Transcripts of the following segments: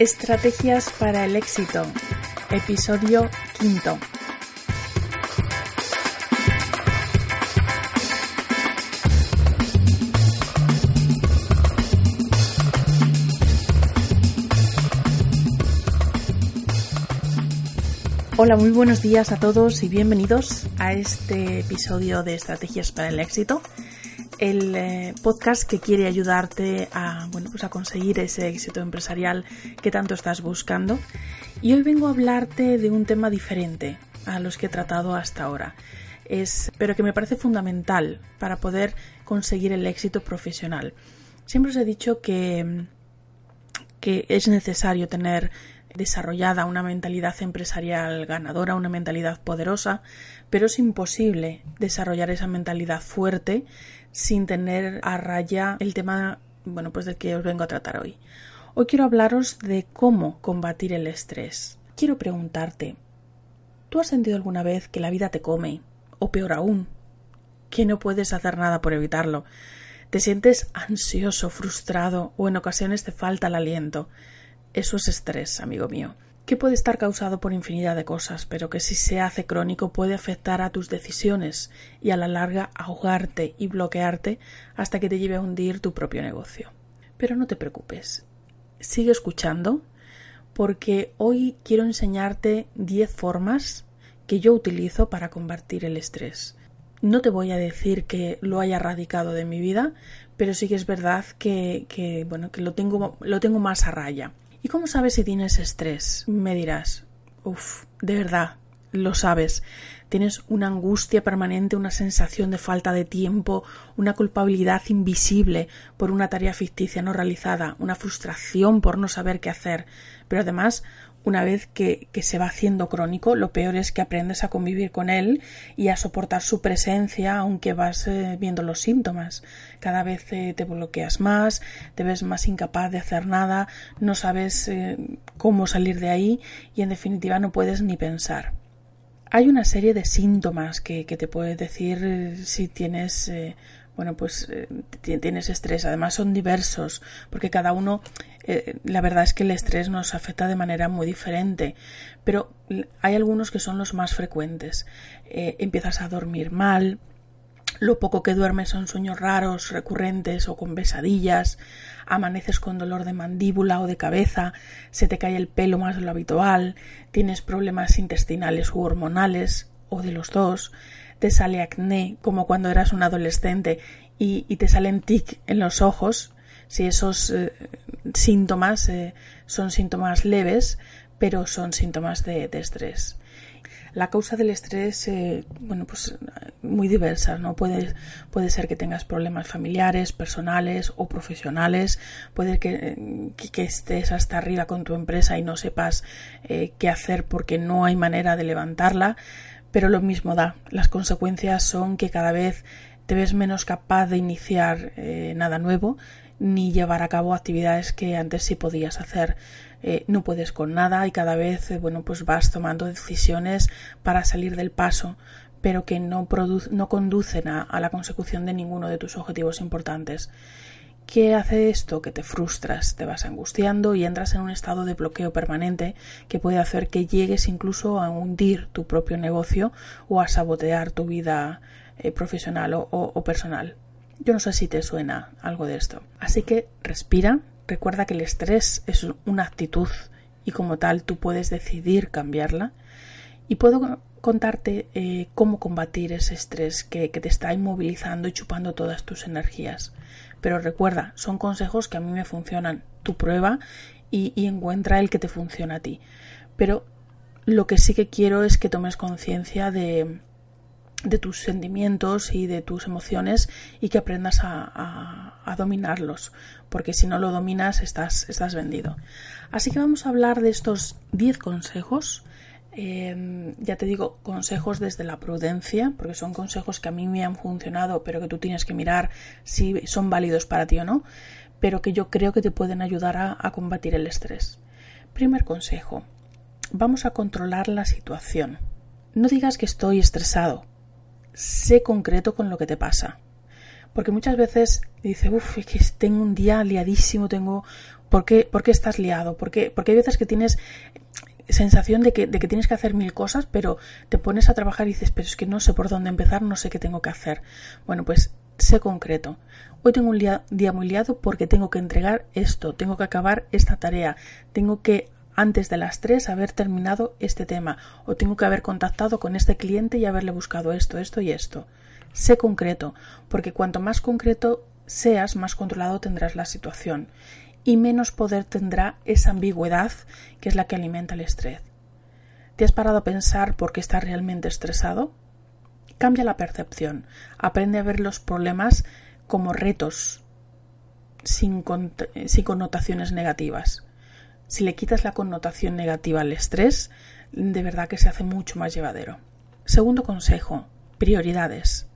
Estrategias para el éxito. Episodio quinto. Hola, muy buenos días a todos y bienvenidos a este episodio de Estrategias para el éxito el eh, podcast que quiere ayudarte a, bueno, pues a conseguir ese éxito empresarial que tanto estás buscando. Y hoy vengo a hablarte de un tema diferente a los que he tratado hasta ahora. Es, pero que me parece fundamental para poder conseguir el éxito profesional. Siempre os he dicho que, que es necesario tener desarrollada una mentalidad empresarial ganadora, una mentalidad poderosa, pero es imposible desarrollar esa mentalidad fuerte sin tener a raya el tema, bueno, pues del que os vengo a tratar hoy. Hoy quiero hablaros de cómo combatir el estrés. Quiero preguntarte, ¿tú has sentido alguna vez que la vida te come? O peor aún, que no puedes hacer nada por evitarlo. Te sientes ansioso, frustrado o en ocasiones te falta el aliento. Eso es estrés, amigo mío que puede estar causado por infinidad de cosas, pero que si se hace crónico puede afectar a tus decisiones y a la larga ahogarte y bloquearte hasta que te lleve a hundir tu propio negocio. Pero no te preocupes, sigue escuchando porque hoy quiero enseñarte 10 formas que yo utilizo para combatir el estrés. No te voy a decir que lo haya erradicado de mi vida, pero sí que es verdad que, que bueno, que lo tengo, lo tengo más a raya. ¿Y cómo sabes si tienes estrés? Me dirás, uff, de verdad, lo sabes. Tienes una angustia permanente, una sensación de falta de tiempo, una culpabilidad invisible por una tarea ficticia no realizada, una frustración por no saber qué hacer, pero además una vez que, se va haciendo crónico, lo peor es que aprendes a convivir con él y a soportar su presencia aunque vas eh, viendo los síntomas. Cada vez eh, te bloqueas más, te ves más incapaz de hacer nada, no sabes eh, cómo salir de ahí y en definitiva no puedes ni pensar. Hay una serie de síntomas que, que te puedes decir si tienes bueno, pues eh, tienes estrés. Además son diversos, porque cada uno, eh, la verdad es que el estrés nos afecta de manera muy diferente, pero hay algunos que son los más frecuentes. Eh, empiezas a dormir mal, lo poco que duermes son sueños raros, recurrentes o con besadillas, amaneces con dolor de mandíbula o de cabeza, se te cae el pelo más de lo habitual, tienes problemas intestinales u hormonales o de los dos, te sale acné como cuando eras un adolescente y, te salen tic en los ojos, si esos eh, síntomas eh, son síntomas leves, pero son síntomas de, estrés. La causa del estrés, eh, bueno, pues muy diversa, ¿no? Puede, puede ser que tengas problemas familiares, personales o profesionales, puede que, que, estés hasta arriba con tu empresa y no sepas qué hacer porque no hay manera de levantarla, pero lo mismo da. Las consecuencias son que cada vez te ves menos capaz de iniciar eh, nada nuevo ni llevar a cabo actividades que antes sí podías hacer. Eh, no puedes con nada y cada vez eh, bueno pues vas tomando decisiones para salir del paso pero que no, no conducen a, a la consecución de ninguno de tus objetivos importantes. ¿Qué hace esto? Que te frustras, te vas angustiando y entras en un estado de bloqueo permanente que puede hacer que llegues incluso a hundir tu propio negocio o a sabotear tu vida eh, profesional o personal. Yo no sé si te suena algo de esto. Así que respira, recuerda que el estrés es una actitud y como tal tú puedes decidir cambiarla. Y puedo contarte eh, cómo combatir ese estrés que, te está inmovilizando y chupando todas tus energías. Pero recuerda, son consejos que a mí me funcionan. Tu prueba y, encuentra el que te funciona a ti. Pero lo que sí que quiero es que tomes conciencia de, de tus sentimientos y de tus emociones y que aprendas a, a, dominarlos, porque si no lo dominas estás, estás vendido. Así que vamos a hablar de estos 10 consejos. Em, ya te digo, consejos desde la prudencia, porque son consejos que a mí me han funcionado, pero que tú tienes que mirar si son válidos para ti o no, pero que yo creo que te pueden ayudar a, a combatir el estrés. Primer consejo, vamos a controlar la situación. No digas que estoy estresado, sé concreto con lo que te pasa. Porque muchas veces dice, uff, es que tengo un día liadísimo, tengo... ¿Por qué, ¿por qué estás liado? Porque, porque hay veces que tienes sensación de que, de que tienes que hacer mil cosas, pero te pones a trabajar y dices, pero es que no sé por dónde empezar, no sé qué tengo que hacer. Bueno, pues sé concreto. Hoy tengo un día muy liado porque tengo que entregar esto, tengo que acabar esta tarea, tengo que antes de las 3 haber terminado este tema o tengo que haber contactado con este cliente y haberle buscado esto, esto y esto. Sé concreto, porque cuanto más concreto seas, más controlado tendrás la situación y menos poder tendrá esa ambigüedad que es la que alimenta el estrés. ¿Te has parado a pensar por qué estás realmente estresado? Cambia la percepción, aprende a ver los problemas como retos sin, sin connotaciones negativas. Si le quitas la connotación negativa al estrés, de verdad que se hace mucho más llevadero. Segundo consejo, prioridades.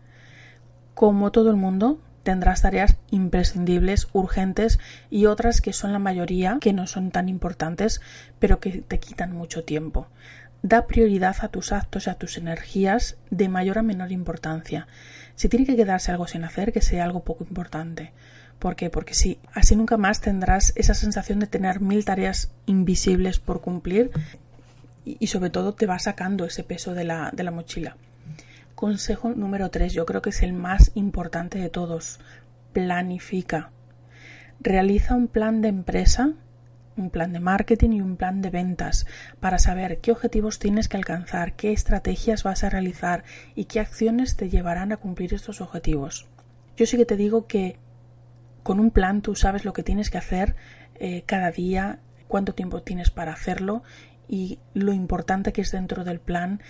Como todo el mundo, tendrás tareas imprescindibles, urgentes y otras que son la mayoría que no son tan importantes, pero que te quitan mucho tiempo. Da prioridad a tus actos y a tus energías de mayor a menor importancia. Si tiene que quedarse algo sin hacer, que sea algo poco importante. ¿Por qué? Porque sí, así nunca más tendrás esa sensación de tener mil tareas invisibles por cumplir y, sobre todo te va sacando ese peso de la, de la mochila. Consejo número 3, yo creo que es el más importante de todos. Planifica. Realiza un plan de empresa, un plan de marketing y un plan de ventas para saber qué objetivos tienes que alcanzar, qué estrategias vas a realizar y qué acciones te llevarán a cumplir estos objetivos. Yo sí que te digo que con un plan tú sabes lo que tienes que hacer eh, cada día, cuánto tiempo tienes para hacerlo y lo importante que es dentro del plan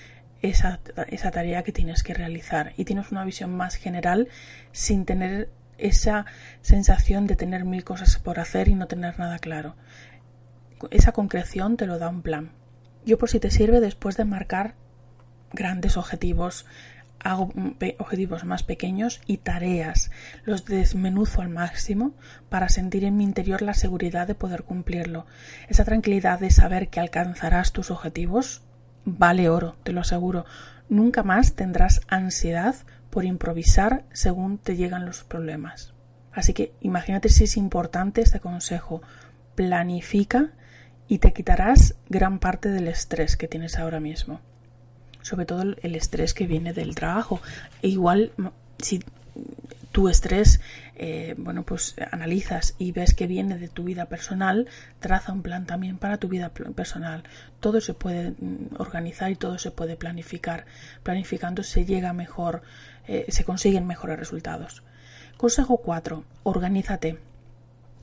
esa, esa tarea que tienes que realizar. Y tienes una visión más general sin tener esa sensación de tener mil cosas por hacer y no tener nada claro. Esa concreción te lo da un plan. Yo por si te sirve después de marcar grandes objetivos, hago objetivos más pequeños y tareas. Los desmenuzo al máximo para sentir en mi interior la seguridad de poder cumplirlo. Esa tranquilidad de saber que alcanzarás tus objetivos vale oro, te lo aseguro. Nunca más tendrás ansiedad por improvisar según te llegan los problemas. Así que imagínate si es importante este consejo. Planifica y te quitarás gran parte del estrés que tienes ahora mismo sobre todo el estrés que viene del trabajo. E igual, si tu estrés, eh, bueno, pues analizas y ves que viene de tu vida personal, traza un plan también para tu vida personal. Todo se puede mm, organizar y todo se puede planificar. Planificando se llega mejor, eh, se consiguen mejores resultados. Consejo 4. Organízate.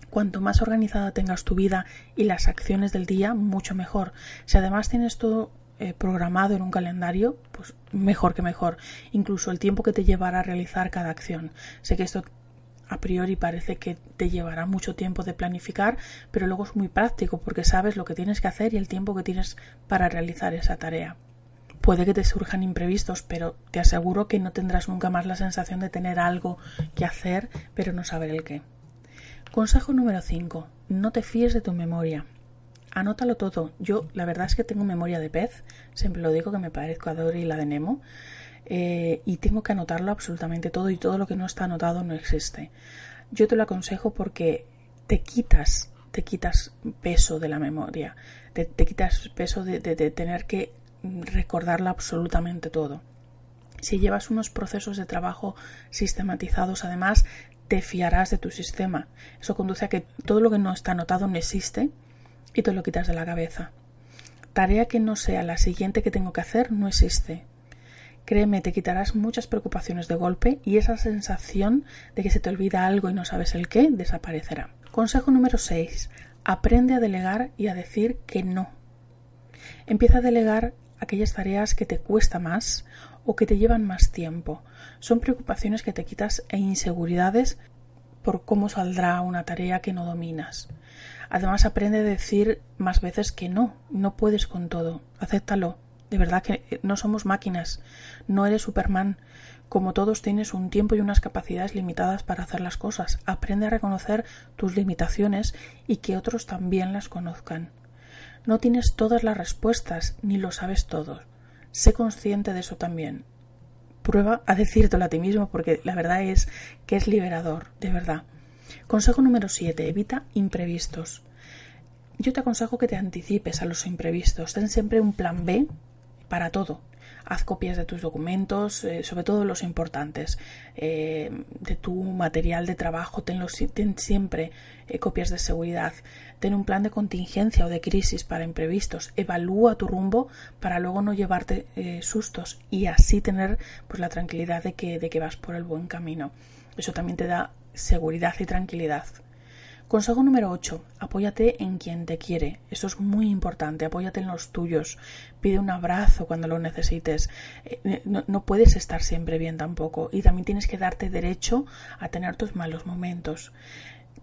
Cuanto más organizada tengas tu vida y las acciones del día, mucho mejor. Si además tienes todo eh, programado en un calendario, pues mejor que mejor. Incluso el tiempo que te llevará a realizar cada acción. Sé que esto a priori parece que te llevará mucho tiempo de planificar, pero luego es muy práctico porque sabes lo que tienes que hacer y el tiempo que tienes para realizar esa tarea. Puede que te surjan imprevistos, pero te aseguro que no tendrás nunca más la sensación de tener algo que hacer, pero no saber el qué. Consejo número 5. No te fíes de tu memoria anótalo todo. Yo la verdad es que tengo memoria de pez, siempre lo digo que me parezco a Dory y la de Nemo, eh, y tengo que anotarlo absolutamente todo y todo lo que no está anotado no existe. yo te lo aconsejo porque te quitas, te quitas peso de la memoria, te, quitas peso de, de tener que recordarla absolutamente todo. Si llevas unos procesos de trabajo sistematizados, además, te fiarás de tu sistema. Eso conduce a que todo lo que no está anotado no existe y te lo quitas de la cabeza. Tarea que no sea la siguiente que tengo que hacer no existe. Créeme, te quitarás muchas preocupaciones de golpe y esa sensación de que se te olvida algo y no sabes el qué desaparecerá. Consejo número 6. Aprende a delegar y a decir que no. Empieza a delegar aquellas tareas que te cuesta más o que te llevan más tiempo. Son preocupaciones que te quitas e inseguridades por cómo saldrá una tarea que no dominas. Además, aprende a decir más veces que no, no puedes con todo, acéptalo. De verdad que no somos máquinas, no eres Superman. Como todos tienes un tiempo y unas capacidades limitadas para hacer las cosas. Aprende a reconocer tus limitaciones y que otros también las conozcan. No tienes todas las respuestas, ni lo sabes todo. Sé consciente de eso también. Prueba a decírtelo a ti mismo porque la verdad es que es liberador, de verdad. Consejo número 7. Evita imprevistos. Yo te aconsejo que te anticipes a los imprevistos. Ten siempre un plan B para todo haz copias de tus documentos, eh, sobre todo los importantes, eh, de tu material de trabajo, ten, siempre eh, copias de seguridad, ten un plan de contingencia o de crisis para imprevistos, evalúa tu rumbo para luego no llevarte sustos y así tener pues, la tranquilidad de que, de que vas por el buen camino. Eso también te da seguridad y tranquilidad. Consejo número 8. Apóyate en quien te quiere. Eso es muy importante. Apóyate en los tuyos. Pide un abrazo cuando lo necesites. Eh, no, no, puedes estar siempre bien tampoco. Y también tienes que darte derecho a tener tus malos momentos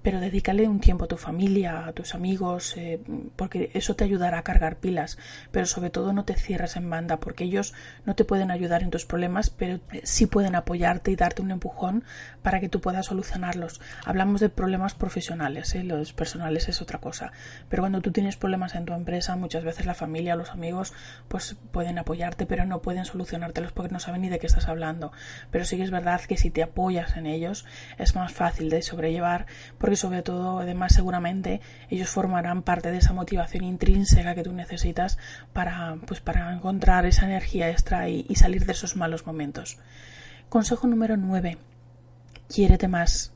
pero dedícale un tiempo a tu familia, a tus amigos, eh, porque eso te ayudará a cargar pilas, pero sobre todo no te cierres en banda, porque ellos no te pueden ayudar en tus problemas, pero sí pueden apoyarte y darte un empujón para que tú puedas solucionarlos. Hablamos de problemas profesionales, ¿eh? los personales es otra cosa, pero cuando tú tienes problemas en tu empresa, muchas veces la familia, los amigos, pues pueden apoyarte, pero no pueden solucionártelos porque no saben ni de qué estás hablando. Pero sí que es verdad que si te apoyas en ellos, es más fácil de sobrellevar, sobre todo, además, seguramente ellos formarán parte de esa motivación intrínseca que tú necesitas para, pues, para encontrar esa energía extra y, y salir de esos malos momentos. Consejo número 9. Quiérete más.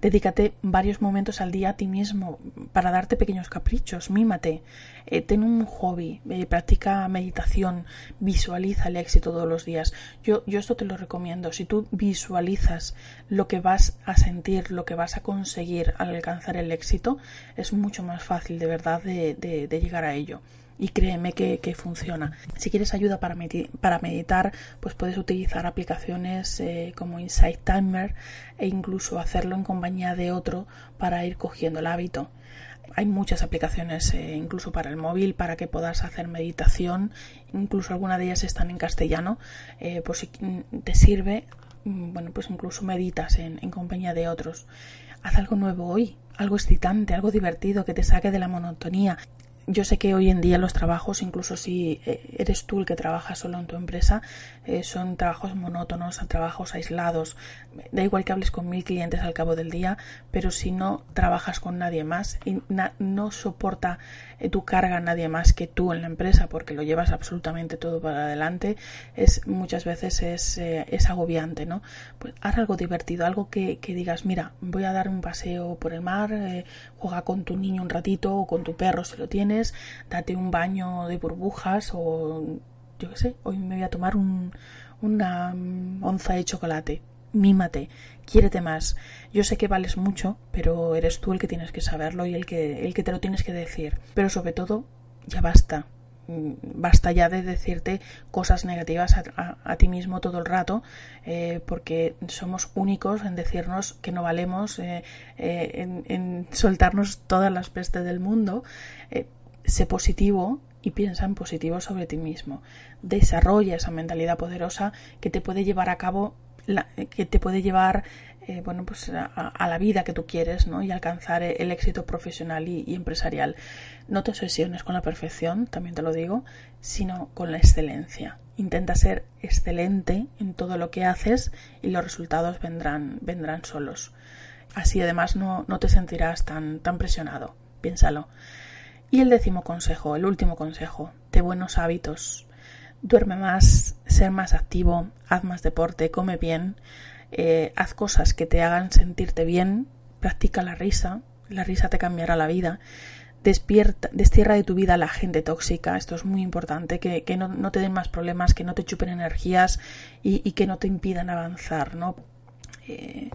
Dedícate varios momentos al día a ti mismo para darte pequeños caprichos, mímate, eh, ten un hobby, eh, practica meditación, visualiza el éxito todos los días. Yo, yo esto te lo recomiendo. Si tú visualizas lo que vas a sentir, lo que vas a conseguir al alcanzar el éxito, es mucho más fácil de verdad de llegar a ello y créeme que, funciona. Si quieres ayuda para, para, meditar, pues puedes utilizar aplicaciones eh, como Insight Timer e incluso hacerlo en compañía de otro para ir cogiendo el hábito. Hay muchas aplicaciones, eh, incluso para el móvil, para que puedas hacer meditación. Incluso algunas de ellas están en castellano. Eh, por si te sirve, mm, bueno, pues incluso meditas en, en compañía de otros. Haz algo nuevo hoy, algo excitante, algo divertido que te saque de la monotonía yo sé que hoy en día los trabajos, incluso si eh, eres tú el que trabaja solo en tu empresa, eh, son trabajos monótonos, trabajos aislados. Da igual que hables con mil clientes al cabo del día, pero si no trabajas con nadie más y no soporta eh, tu carga nadie más que tú en la empresa porque lo llevas absolutamente todo para adelante, es muchas veces es, es agobiante, ¿no? Pues haz algo divertido, algo que, que, digas, mira, voy a dar un paseo por el mar, juega con tu niño un ratito o con tu perro si lo tienes date un baño de burbujas o yo qué sé, hoy me voy a tomar un, una onza de chocolate. Mímate, quiérete más. Yo sé que vales mucho, pero eres tú el que tienes que saberlo y el que, el que te lo tienes que decir. Pero sobre todo, ya basta. Mm, basta ya de decirte cosas negativas a, ti mismo todo el rato, eh, porque somos únicos en decirnos que no valemos, eh, eh, en, soltarnos todas las pestes del mundo sé positivo y piensa en positivo sobre ti mismo. Desarrolla esa mentalidad poderosa que te puede llevar a cabo, que te puede llevar eh, bueno, pues a, la vida que tú quieres ¿no? y alcanzar el éxito profesional y, empresarial. No te obsesiones con la perfección, también te lo digo, sino con la excelencia. Intenta ser excelente en todo lo que haces y los resultados vendrán, vendrán solos. Así además no, no te sentirás tan, tan presionado. Piénsalo. Y el décimo consejo, el último consejo, de buenos hábitos. Duerme más, ser más activo, haz más deporte, come bien, eh, haz cosas que te hagan sentirte bien, practica la risa, la risa te cambiará la vida. Despierta, destierra de tu vida a la gente tóxica, esto es muy importante, que, no, te den más problemas, que no te chupen energías y, que no te impidan avanzar, ¿no? Eh,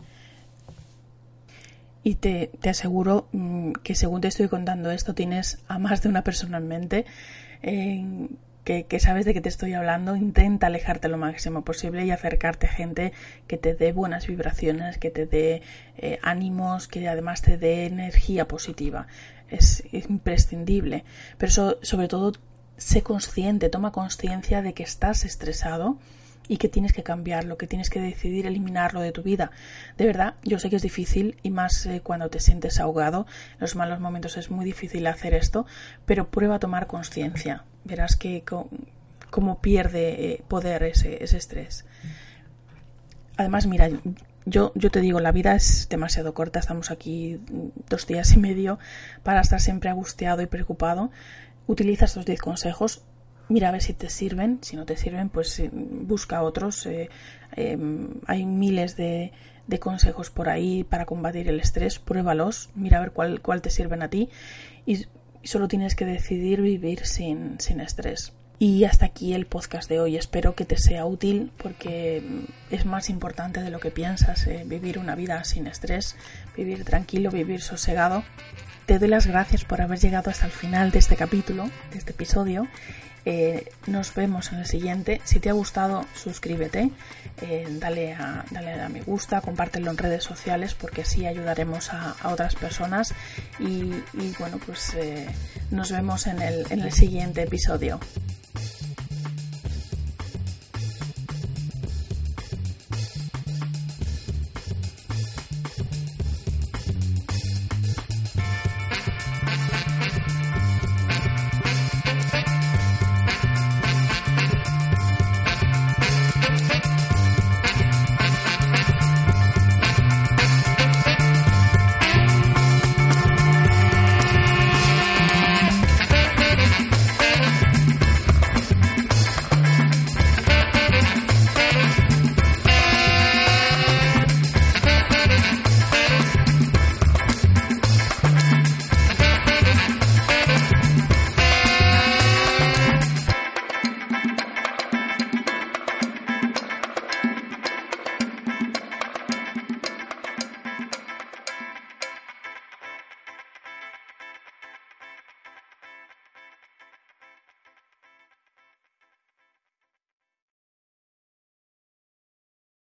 y te, aseguro mm, que según te estoy contando esto tienes a más de una persona en mente que, sabes de qué te estoy hablando, intenta alejarte lo máximo posible y acercarte a gente que te dé buenas vibraciones, que te dé eh, ánimos, que además te dé energía positiva. Es, imprescindible. Pero sobre todo, sé consciente, toma conciencia de que estás estresado y que tienes que cambiarlo, que tienes que decidir eliminarlo de tu vida. De verdad, yo sé que es difícil y más eh, cuando te sientes ahogado, en los malos momentos es muy difícil hacer esto, pero prueba a tomar conciencia. Verás que cómo pierde eh, poder ese, ese estrés. Además, mira, yo, yo te digo, la vida es demasiado corta, estamos aquí dos días y medio para estar siempre angustiado y preocupado. Utiliza estos 10 consejos, mira a ver si te sirven. Si no te sirven, pues eh, busca otros. Eh, em, hay miles de, consejos por ahí para combatir el estrés. Pruébalos, mira a ver cuál, cuál te sirven a ti. Y, solo tienes que decidir vivir sin, sin estrés. Y hasta aquí el podcast de hoy. Espero que te sea útil porque es más importante de lo que piensas eh, vivir una vida sin estrés, vivir tranquilo, vivir sosegado. Te doy las gracias por haber llegado hasta el final de este capítulo, de este episodio eh, nos vemos en el siguiente. Si te ha gustado, suscríbete, eh, dale, a, dale a me gusta, compártelo en redes sociales porque así ayudaremos a, otras personas. Y, bueno, pues eh, nos vemos en el, en el siguiente episodio.